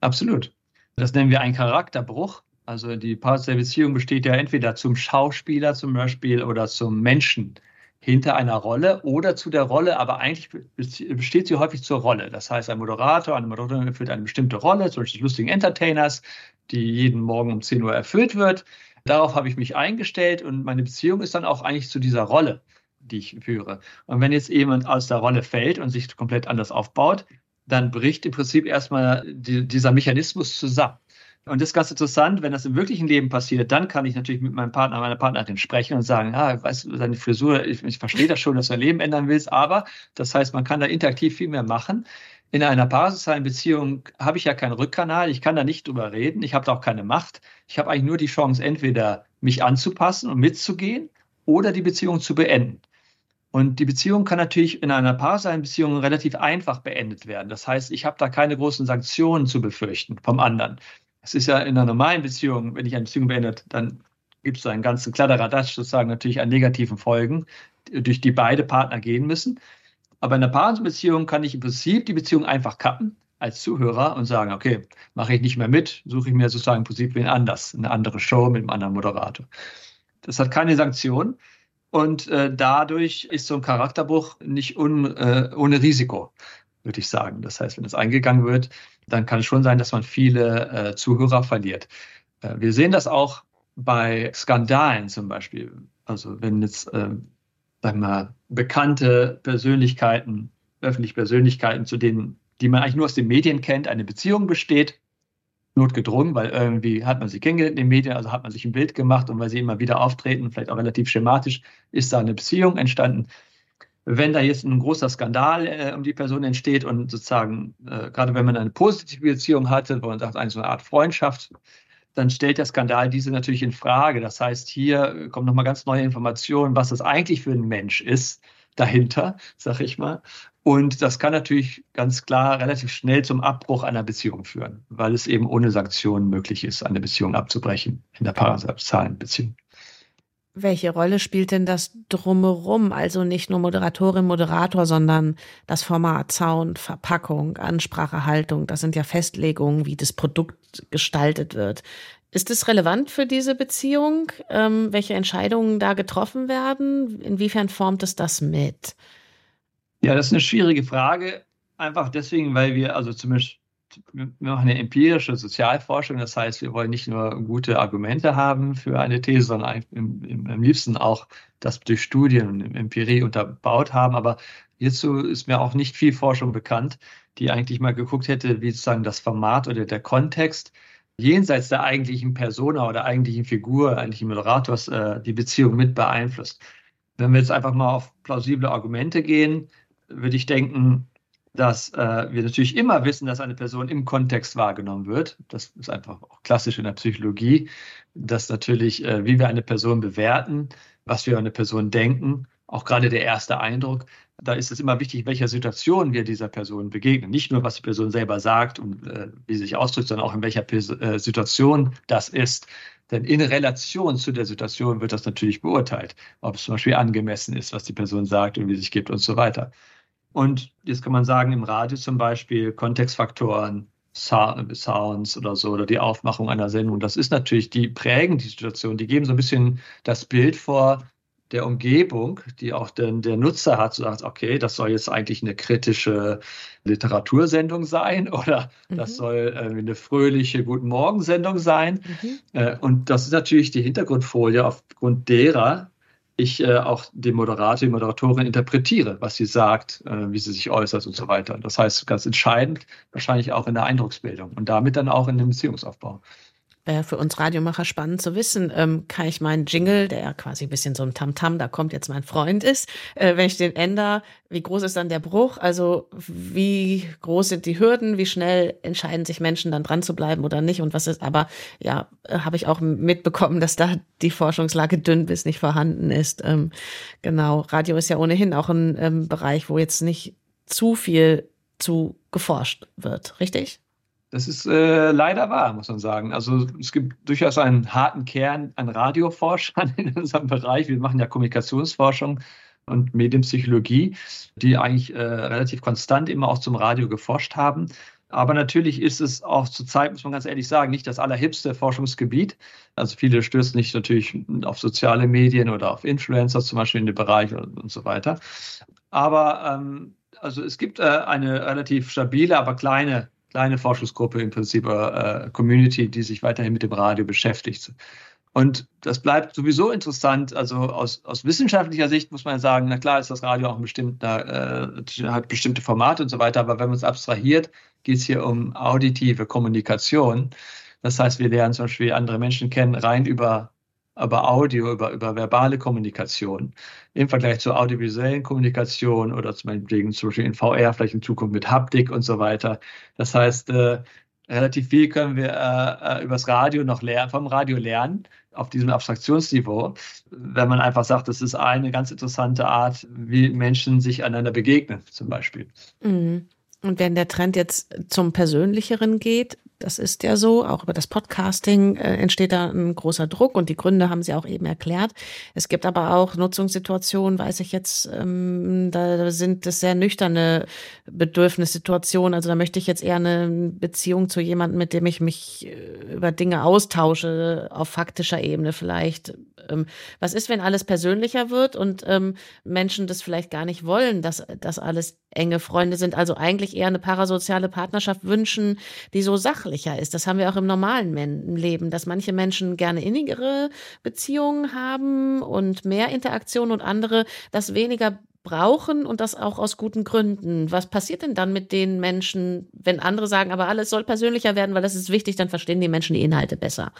Absolut. Das nennen wir einen Charakterbruch. Also die Part der Beziehung besteht ja entweder zum Schauspieler zum Beispiel oder zum Menschen hinter einer Rolle oder zu der Rolle, aber eigentlich besteht sie häufig zur Rolle. Das heißt, ein Moderator, eine Moderatorin erfüllt eine bestimmte Rolle, zum Beispiel des lustigen Entertainers, die jeden Morgen um 10 Uhr erfüllt wird. Darauf habe ich mich eingestellt und meine Beziehung ist dann auch eigentlich zu dieser Rolle, die ich führe. Und wenn jetzt jemand aus der Rolle fällt und sich komplett anders aufbaut, dann bricht im Prinzip erstmal die, dieser Mechanismus zusammen. Und das ist ganz interessant, wenn das im wirklichen Leben passiert, dann kann ich natürlich mit meinem Partner, meiner Partnerin sprechen und sagen, ah, weißt du, deine Frisur, ich, ich verstehe das schon, dass du dein Leben ändern willst, aber das heißt, man kann da interaktiv viel mehr machen. In einer parasozialen Beziehung habe ich ja keinen Rückkanal, ich kann da nicht drüber reden, ich habe da auch keine Macht. Ich habe eigentlich nur die Chance, entweder mich anzupassen und mitzugehen oder die Beziehung zu beenden. Und die Beziehung kann natürlich in einer parasozialen Beziehung relativ einfach beendet werden. Das heißt, ich habe da keine großen Sanktionen zu befürchten vom anderen. Es ist ja in einer normalen Beziehung, wenn ich eine Beziehung beendet, dann gibt es einen ganzen Kladderadatsch sozusagen natürlich an negativen Folgen, durch die beide Partner gehen müssen. Aber in einer Paarbeziehung kann ich im Prinzip die Beziehung einfach kappen als Zuhörer und sagen, okay, mache ich nicht mehr mit, suche ich mir sozusagen im Prinzip wen anders, eine andere Show mit einem anderen Moderator. Das hat keine Sanktion und äh, dadurch ist so ein Charakterbruch nicht un, äh, ohne Risiko, würde ich sagen. Das heißt, wenn es eingegangen wird, dann kann es schon sein, dass man viele äh, Zuhörer verliert. Äh, wir sehen das auch bei Skandalen zum Beispiel. Also wenn jetzt, äh, sagen wir bekannte Persönlichkeiten, öffentliche Persönlichkeiten, zu denen, die man eigentlich nur aus den Medien kennt, eine Beziehung besteht, notgedrungen, weil irgendwie hat man sie kennengelernt in den Medien, also hat man sich ein Bild gemacht und weil sie immer wieder auftreten, vielleicht auch relativ schematisch, ist da eine Beziehung entstanden wenn da jetzt ein großer Skandal äh, um die Person entsteht und sozusagen, äh, gerade wenn man eine positive Beziehung hatte, wo man sagt, eine so eine Art Freundschaft, dann stellt der Skandal diese natürlich in Frage. Das heißt, hier kommen nochmal ganz neue Informationen, was das eigentlich für ein Mensch ist dahinter, sag ich mal. Und das kann natürlich ganz klar relativ schnell zum Abbruch einer Beziehung führen, weil es eben ohne Sanktionen möglich ist, eine Beziehung abzubrechen in der parasozialen Beziehung. Welche Rolle spielt denn das drumherum? Also nicht nur Moderatorin, Moderator, sondern das Format, Sound, Verpackung, Ansprache, Haltung. Das sind ja Festlegungen, wie das Produkt gestaltet wird. Ist es relevant für diese Beziehung, ähm, welche Entscheidungen da getroffen werden? Inwiefern formt es das mit? Ja, das ist eine schwierige Frage. Einfach deswegen, weil wir, also zumindest wir machen eine empirische Sozialforschung. Das heißt, wir wollen nicht nur gute Argumente haben für eine These, sondern im, im, am liebsten auch das durch Studien und Empirie unterbaut haben. Aber hierzu ist mir auch nicht viel Forschung bekannt, die eigentlich mal geguckt hätte, wie sozusagen das Format oder der Kontext jenseits der eigentlichen Persona oder eigentlichen Figur, eigentlichen Moderators, äh, die Beziehung mit beeinflusst. Wenn wir jetzt einfach mal auf plausible Argumente gehen, würde ich denken, dass äh, wir natürlich immer wissen, dass eine Person im Kontext wahrgenommen wird. Das ist einfach auch klassisch in der Psychologie, dass natürlich, äh, wie wir eine Person bewerten, was wir über eine Person denken, auch gerade der erste Eindruck, da ist es immer wichtig, in welcher Situation wir dieser Person begegnen. Nicht nur, was die Person selber sagt und äh, wie sie sich ausdrückt, sondern auch in welcher Pers äh, Situation das ist. Denn in Relation zu der Situation wird das natürlich beurteilt, ob es zum Beispiel angemessen ist, was die Person sagt und wie sie sich gibt und so weiter. Und jetzt kann man sagen, im Radio zum Beispiel Kontextfaktoren, Sounds oder so oder die Aufmachung einer Sendung, das ist natürlich, die prägen die Situation, die geben so ein bisschen das Bild vor, der Umgebung, die auch den, der Nutzer hat, so sagt, okay, das soll jetzt eigentlich eine kritische Literatursendung sein oder mhm. das soll äh, eine fröhliche Guten Morgen-Sendung sein. Mhm. Äh, und das ist natürlich die Hintergrundfolie, aufgrund derer ich äh, auch den Moderator, die Moderatorin interpretiere, was sie sagt, äh, wie sie sich äußert und so weiter. Das heißt, ganz entscheidend wahrscheinlich auch in der Eindrucksbildung und damit dann auch in dem Beziehungsaufbau wäre für uns Radiomacher spannend zu wissen, ähm, kann ich meinen Jingle, der ja quasi ein bisschen so ein Tamtam, -Tam, da kommt jetzt mein Freund ist, äh, wenn ich den ändere, wie groß ist dann der Bruch? Also wie groß sind die Hürden? Wie schnell entscheiden sich Menschen dann dran zu bleiben oder nicht? Und was ist, aber ja, äh, habe ich auch mitbekommen, dass da die Forschungslage dünn bis nicht vorhanden ist. Ähm, genau, Radio ist ja ohnehin auch ein ähm, Bereich, wo jetzt nicht zu viel zu geforscht wird, richtig? Das ist äh, leider wahr, muss man sagen. Also es gibt durchaus einen harten Kern an Radioforschern in unserem Bereich. Wir machen ja Kommunikationsforschung und Medienpsychologie, die eigentlich äh, relativ konstant immer auch zum Radio geforscht haben. Aber natürlich ist es auch zurzeit, muss man ganz ehrlich sagen, nicht das allerhipste Forschungsgebiet. Also viele stößen nicht natürlich auf soziale Medien oder auf Influencer zum Beispiel in dem Bereich und, und so weiter. Aber ähm, also es gibt äh, eine relativ stabile, aber kleine kleine Forschungsgruppe, im Prinzip äh, Community, die sich weiterhin mit dem Radio beschäftigt. Und das bleibt sowieso interessant. Also aus, aus wissenschaftlicher Sicht muss man sagen, na klar ist das Radio auch ein bestimmter, äh, hat bestimmte Formate und so weiter, aber wenn man es abstrahiert, geht es hier um auditive Kommunikation. Das heißt, wir lernen zum Beispiel andere Menschen kennen rein über über Audio, über, über verbale Kommunikation im Vergleich zur audiovisuellen Kommunikation oder zum Beispiel, zum Beispiel in VR, vielleicht in Zukunft mit Haptik und so weiter. Das heißt, äh, relativ viel können wir äh, äh übers Radio noch lernen, vom Radio lernen auf diesem Abstraktionsniveau, wenn man einfach sagt, das ist eine ganz interessante Art, wie Menschen sich einander begegnen, zum Beispiel. Mhm. Und wenn der Trend jetzt zum Persönlicheren geht, das ist ja so, auch über das Podcasting äh, entsteht da ein großer Druck und die Gründe haben Sie auch eben erklärt. Es gibt aber auch Nutzungssituationen, weiß ich jetzt, ähm, da sind das sehr nüchterne Bedürfnissituationen. Also da möchte ich jetzt eher eine Beziehung zu jemandem, mit dem ich mich äh, über Dinge austausche, auf faktischer Ebene vielleicht. Ähm, was ist, wenn alles persönlicher wird und ähm, Menschen das vielleicht gar nicht wollen, dass das alles enge Freunde sind, also eigentlich eher eine parasoziale Partnerschaft wünschen, die so sachlicher ist. Das haben wir auch im normalen Leben, dass manche Menschen gerne innigere Beziehungen haben und mehr Interaktion und andere das weniger brauchen und das auch aus guten Gründen. Was passiert denn dann mit den Menschen, wenn andere sagen, aber alles soll persönlicher werden, weil das ist wichtig, dann verstehen die Menschen die Inhalte besser?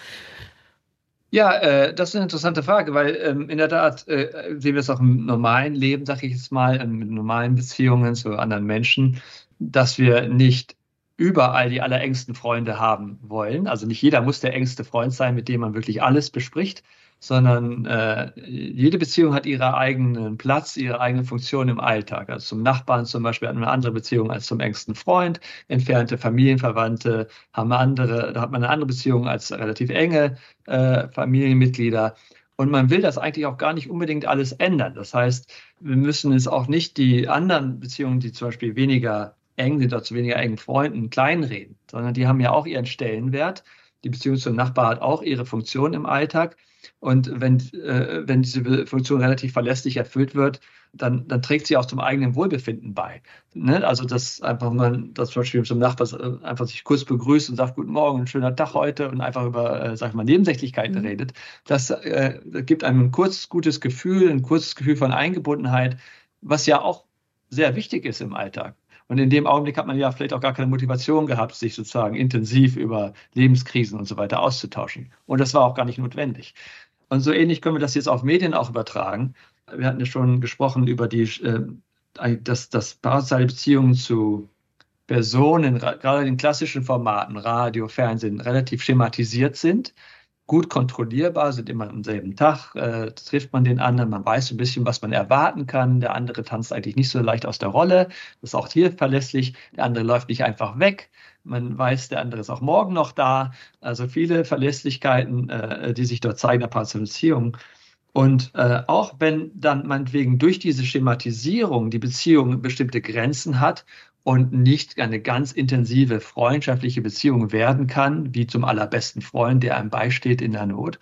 Ja, äh, das ist eine interessante Frage, weil ähm, in der Tat äh, sehen wir es auch im normalen Leben, sage ich jetzt mal, mit normalen Beziehungen zu anderen Menschen, dass wir nicht überall die allerengsten Freunde haben wollen. Also nicht jeder muss der engste Freund sein, mit dem man wirklich alles bespricht, sondern äh, jede Beziehung hat ihren eigenen Platz, ihre eigene Funktion im Alltag. Also zum Nachbarn zum Beispiel hat man eine andere Beziehung als zum engsten Freund. Entfernte Familienverwandte haben andere, da hat man eine andere Beziehung als relativ enge äh, Familienmitglieder. Und man will das eigentlich auch gar nicht unbedingt alles ändern. Das heißt, wir müssen es auch nicht die anderen Beziehungen, die zum Beispiel weniger eng sind oder zu weniger engen Freunden, kleinreden, sondern die haben ja auch ihren Stellenwert. Die Beziehung zum Nachbar hat auch ihre Funktion im Alltag. Und wenn, äh, wenn diese Funktion relativ verlässlich erfüllt wird, dann, dann trägt sie auch zum eigenen Wohlbefinden bei. Ne? Also, dass einfach man, dass zum Beispiel zum Nachbar äh, einfach sich kurz begrüßt und sagt, guten Morgen, ein schöner Tag heute und einfach über, äh, sag ich mal, Nebensächlichkeiten mhm. redet, das äh, gibt einem ein kurzes, gutes Gefühl, ein kurzes Gefühl von Eingebundenheit, was ja auch sehr wichtig ist im Alltag. Und in dem Augenblick hat man ja vielleicht auch gar keine Motivation gehabt, sich sozusagen intensiv über Lebenskrisen und so weiter auszutauschen. Und das war auch gar nicht notwendig. Und so ähnlich können wir das jetzt auf Medien auch übertragen. Wir hatten ja schon gesprochen über die, äh, dass, dass parasoziale Beziehungen zu Personen, gerade in klassischen Formaten, Radio, Fernsehen, relativ schematisiert sind gut kontrollierbar, sind immer am selben Tag, äh, trifft man den anderen, man weiß ein bisschen, was man erwarten kann. Der andere tanzt eigentlich nicht so leicht aus der Rolle. Das ist auch hier verlässlich. Der andere läuft nicht einfach weg. Man weiß, der andere ist auch morgen noch da. Also viele Verlässlichkeiten, äh, die sich dort zeigen, der Partnersbeziehung. Und äh, auch wenn dann meinetwegen durch diese Schematisierung die Beziehung bestimmte Grenzen hat und nicht eine ganz intensive freundschaftliche Beziehung werden kann, wie zum allerbesten Freund, der einem beisteht in der Not,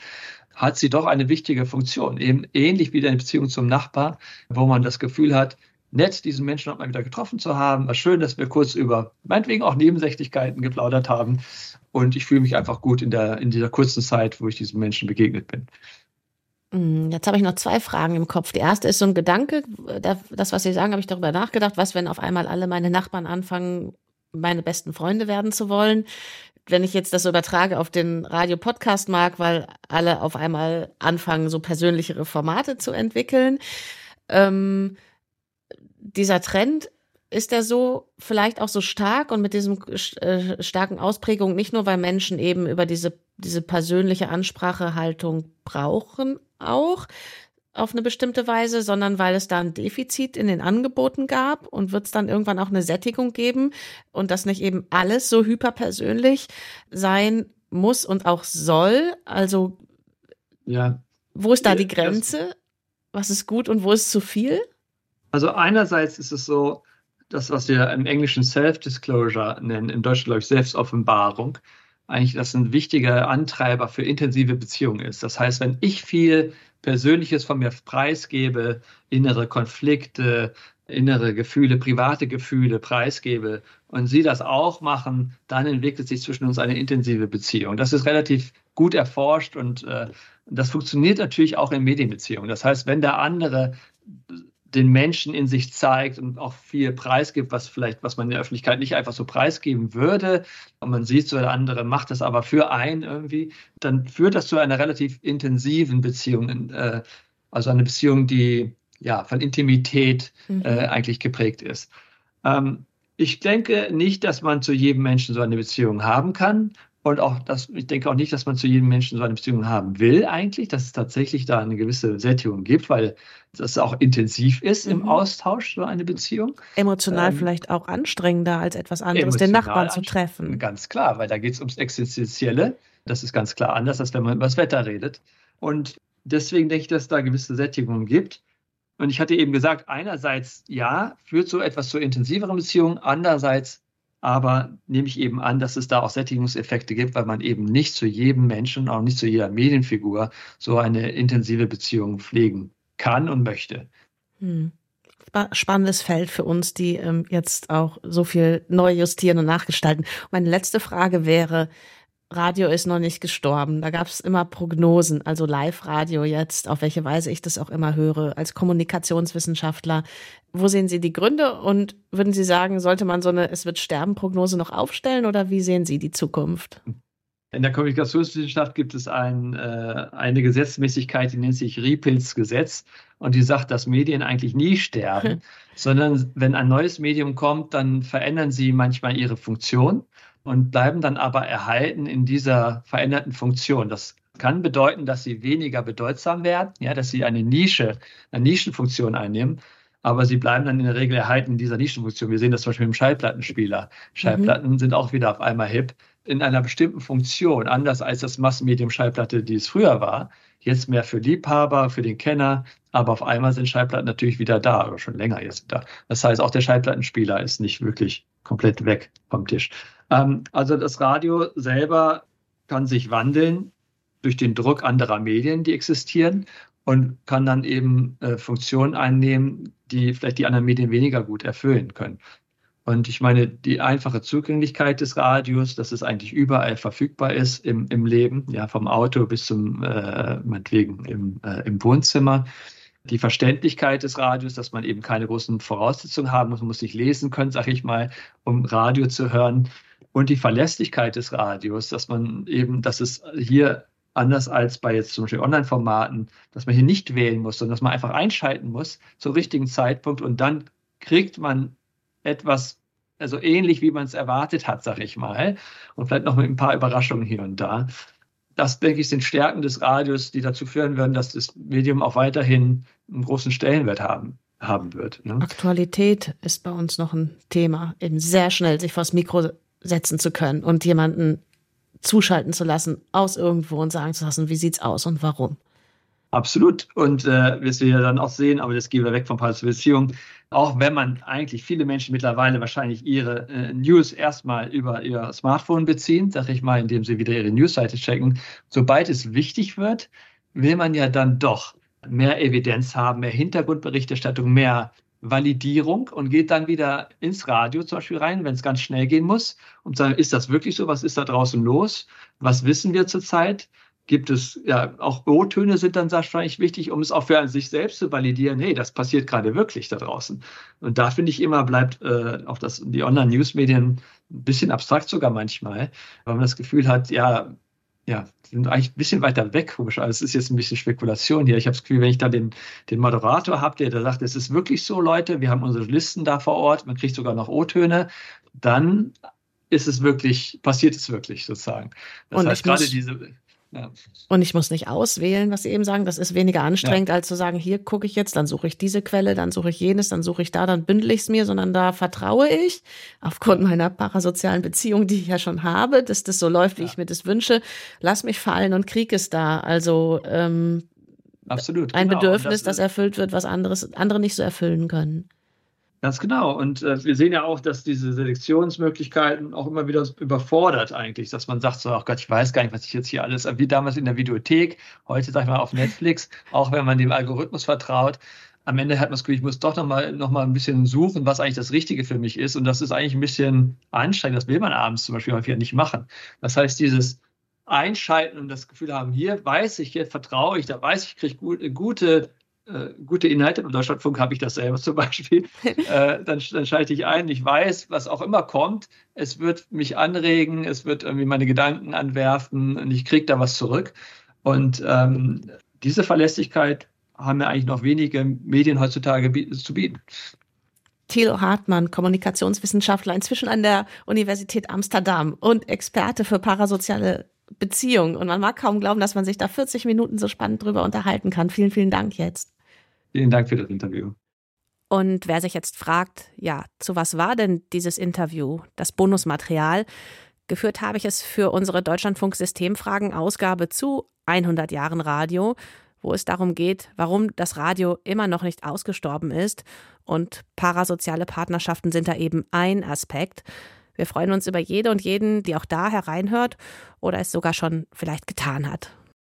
hat sie doch eine wichtige Funktion. Eben ähnlich wie eine Beziehung zum Nachbar, wo man das Gefühl hat, nett, diesen Menschen auch mal wieder getroffen zu haben. War schön, dass wir kurz über meinetwegen auch Nebensächlichkeiten geplaudert haben. Und ich fühle mich einfach gut in, der, in dieser kurzen Zeit, wo ich diesen Menschen begegnet bin. Hm, jetzt habe ich noch zwei Fragen im Kopf. Die erste ist so ein Gedanke, das, was Sie sagen, habe ich darüber nachgedacht, was, wenn auf einmal alle meine Nachbarn anfangen, meine besten Freunde werden zu wollen. Wenn ich jetzt das übertrage auf den Radio-Podcast-Markt, weil alle auf einmal anfangen, so persönlichere Formate zu entwickeln. Ähm, dieser Trend ist er so vielleicht auch so stark und mit diesem äh, starken Ausprägung nicht nur, weil Menschen eben über diese, diese persönliche Ansprachehaltung brauchen, auch auf eine bestimmte Weise, sondern weil es da ein Defizit in den Angeboten gab und wird es dann irgendwann auch eine Sättigung geben und dass nicht eben alles so hyperpersönlich sein muss und auch soll. Also ja. wo ist da die Grenze? Was ist gut und wo ist zu viel? Also einerseits ist es so, das, was wir im Englischen Self-Disclosure nennen, im Deutschen glaube ich Selbstoffenbarung, eigentlich das ein wichtiger Antreiber für intensive Beziehungen ist. Das heißt, wenn ich viel Persönliches von mir preisgebe, innere Konflikte, innere Gefühle, private Gefühle preisgebe und Sie das auch machen, dann entwickelt sich zwischen uns eine intensive Beziehung. Das ist relativ gut erforscht und äh, das funktioniert natürlich auch in Medienbeziehungen. Das heißt, wenn der andere den Menschen in sich zeigt und auch viel preisgibt, was vielleicht, was man in der Öffentlichkeit nicht einfach so preisgeben würde. Und man sieht so, der andere macht das aber für einen irgendwie, dann führt das zu einer relativ intensiven Beziehung, äh, also eine Beziehung, die ja von Intimität mhm. äh, eigentlich geprägt ist. Ähm, ich denke nicht, dass man zu jedem Menschen so eine Beziehung haben kann. Und auch das, ich denke auch nicht, dass man zu jedem Menschen so eine Beziehung haben will, eigentlich, dass es tatsächlich da eine gewisse Sättigung gibt, weil das auch intensiv ist mhm. im Austausch, so eine Beziehung. Emotional ähm, vielleicht auch anstrengender als etwas anderes, den Nachbarn zu treffen. Ganz klar, weil da geht es ums Existenzielle. Das ist ganz klar anders, als wenn man über das Wetter redet. Und deswegen denke ich, dass es da gewisse Sättigungen gibt. Und ich hatte eben gesagt, einerseits ja, führt so etwas zu intensiveren Beziehungen, andererseits aber nehme ich eben an, dass es da auch Sättigungseffekte gibt, weil man eben nicht zu jedem Menschen, auch nicht zu jeder Medienfigur so eine intensive Beziehung pflegen kann und möchte. Hm. Spannendes Feld für uns, die ähm, jetzt auch so viel neu justieren und nachgestalten. Meine letzte Frage wäre, Radio ist noch nicht gestorben. Da gab es immer Prognosen, also Live-Radio jetzt, auf welche Weise ich das auch immer höre, als Kommunikationswissenschaftler. Wo sehen Sie die Gründe und würden Sie sagen, sollte man so eine Es wird sterben Prognose noch aufstellen oder wie sehen Sie die Zukunft? In der Kommunikationswissenschaft gibt es ein, äh, eine Gesetzmäßigkeit, die nennt sich Riepels Gesetz und die sagt, dass Medien eigentlich nie sterben, sondern wenn ein neues Medium kommt, dann verändern sie manchmal ihre Funktion und bleiben dann aber erhalten in dieser veränderten Funktion. Das kann bedeuten, dass sie weniger bedeutsam werden, ja, dass sie eine Nische, eine Nischenfunktion einnehmen, aber sie bleiben dann in der Regel erhalten in dieser Nischenfunktion. Wir sehen das zum Beispiel im Schallplattenspieler. Schallplatten mhm. sind auch wieder auf einmal hip in einer bestimmten Funktion, anders als das Massenmedium Schallplatte, die es früher war. Jetzt mehr für Liebhaber, für den Kenner, aber auf einmal sind Schallplatten natürlich wieder da, oder schon länger jetzt da. Das heißt, auch der Schallplattenspieler ist nicht wirklich komplett weg vom Tisch. Ähm, also das Radio selber kann sich wandeln durch den Druck anderer Medien, die existieren und kann dann eben äh, Funktionen einnehmen, die vielleicht die anderen Medien weniger gut erfüllen können. Und ich meine, die einfache Zugänglichkeit des Radios, dass es eigentlich überall verfügbar ist im, im Leben, ja, vom Auto bis zum, äh, meinetwegen im, äh, im Wohnzimmer. Die Verständlichkeit des Radios, dass man eben keine großen Voraussetzungen haben muss, man muss nicht lesen können, sage ich mal, um Radio zu hören. Und die Verlässlichkeit des Radios, dass man eben, dass es hier anders als bei jetzt zum Beispiel Online-Formaten, dass man hier nicht wählen muss, sondern dass man einfach einschalten muss zum richtigen Zeitpunkt. Und dann kriegt man etwas, also ähnlich wie man es erwartet hat, sag ich mal, und vielleicht noch mit ein paar Überraschungen hier und da. Das, denke ich, sind Stärken des Radios, die dazu führen werden, dass das Medium auch weiterhin einen großen Stellenwert haben, haben wird. Ne? Aktualität ist bei uns noch ein Thema, eben sehr schnell sich vors Mikro setzen zu können und jemanden zuschalten zu lassen aus irgendwo und sagen zu lassen, wie sieht's aus und warum. Absolut. Und äh, wirst du ja dann auch sehen, aber das gehen wir weg von Beziehung. Auch wenn man eigentlich viele Menschen mittlerweile wahrscheinlich ihre äh, News erstmal über ihr Smartphone beziehen, sag ich mal, indem sie wieder ihre Newsseite checken. Sobald es wichtig wird, will man ja dann doch mehr Evidenz haben, mehr Hintergrundberichterstattung, mehr Validierung und geht dann wieder ins Radio zum Beispiel rein, wenn es ganz schnell gehen muss, und sagen, ist das wirklich so? Was ist da draußen los? Was wissen wir zurzeit? Gibt es, ja, auch O-Töne sind dann wahrscheinlich wichtig, um es auch für sich selbst zu validieren, hey, das passiert gerade wirklich da draußen. Und da finde ich immer, bleibt äh, auch das, die Online-News-Medien ein bisschen abstrakt sogar manchmal, weil man das Gefühl hat, ja, ja, sind eigentlich ein bisschen weiter weg, komisch. Also es ist jetzt ein bisschen Spekulation hier. Ich habe das Gefühl, wenn ich da den, den Moderator habe, der da sagt, es ist wirklich so, Leute, wir haben unsere Listen da vor Ort, man kriegt sogar noch O-Töne, dann ist es wirklich, passiert es wirklich sozusagen. Das Und heißt, gerade diese, ja. Und ich muss nicht auswählen, was Sie eben sagen. Das ist weniger anstrengend, ja. als zu sagen, hier gucke ich jetzt, dann suche ich diese Quelle, dann suche ich jenes, dann suche ich da, dann bündel ich es mir, sondern da vertraue ich aufgrund meiner parasozialen Beziehung, die ich ja schon habe, dass das so läuft, wie ja. ich mir das wünsche. Lass mich fallen und krieg es da. Also ähm, Absolut. Ein genau. Bedürfnis, das, das erfüllt wird, was anderes, andere nicht so erfüllen können. Ganz genau. Und äh, wir sehen ja auch, dass diese Selektionsmöglichkeiten auch immer wieder überfordert eigentlich, dass man sagt so, ach Gott, ich weiß gar nicht, was ich jetzt hier alles, wie damals in der Videothek, heute sag ich mal auf Netflix, auch wenn man dem Algorithmus vertraut. Am Ende hat man das Gefühl, ich muss doch nochmal noch mal ein bisschen suchen, was eigentlich das Richtige für mich ist. Und das ist eigentlich ein bisschen anstrengend. Das will man abends zum Beispiel häufig nicht machen. Das heißt, dieses Einschalten und das Gefühl haben, hier weiß ich, hier vertraue ich, da weiß ich, ich kriege gut, gute äh, gute Inhalte, im Deutschlandfunk habe ich das selber zum Beispiel, äh, dann, dann schalte ich ein, ich weiß, was auch immer kommt, es wird mich anregen, es wird irgendwie meine Gedanken anwerfen und ich kriege da was zurück. Und ähm, diese Verlässlichkeit haben ja eigentlich noch wenige Medien heutzutage zu bieten. Thilo Hartmann, Kommunikationswissenschaftler, inzwischen an der Universität Amsterdam und Experte für parasoziale Beziehungen. Und man mag kaum glauben, dass man sich da 40 Minuten so spannend drüber unterhalten kann. Vielen, vielen Dank jetzt. Vielen Dank für das Interview. Und wer sich jetzt fragt, ja, zu was war denn dieses Interview, das Bonusmaterial? Geführt habe ich es für unsere Deutschlandfunk-Systemfragen Ausgabe zu 100 Jahren Radio, wo es darum geht, warum das Radio immer noch nicht ausgestorben ist. Und parasoziale Partnerschaften sind da eben ein Aspekt. Wir freuen uns über jede und jeden, die auch da hereinhört oder es sogar schon vielleicht getan hat.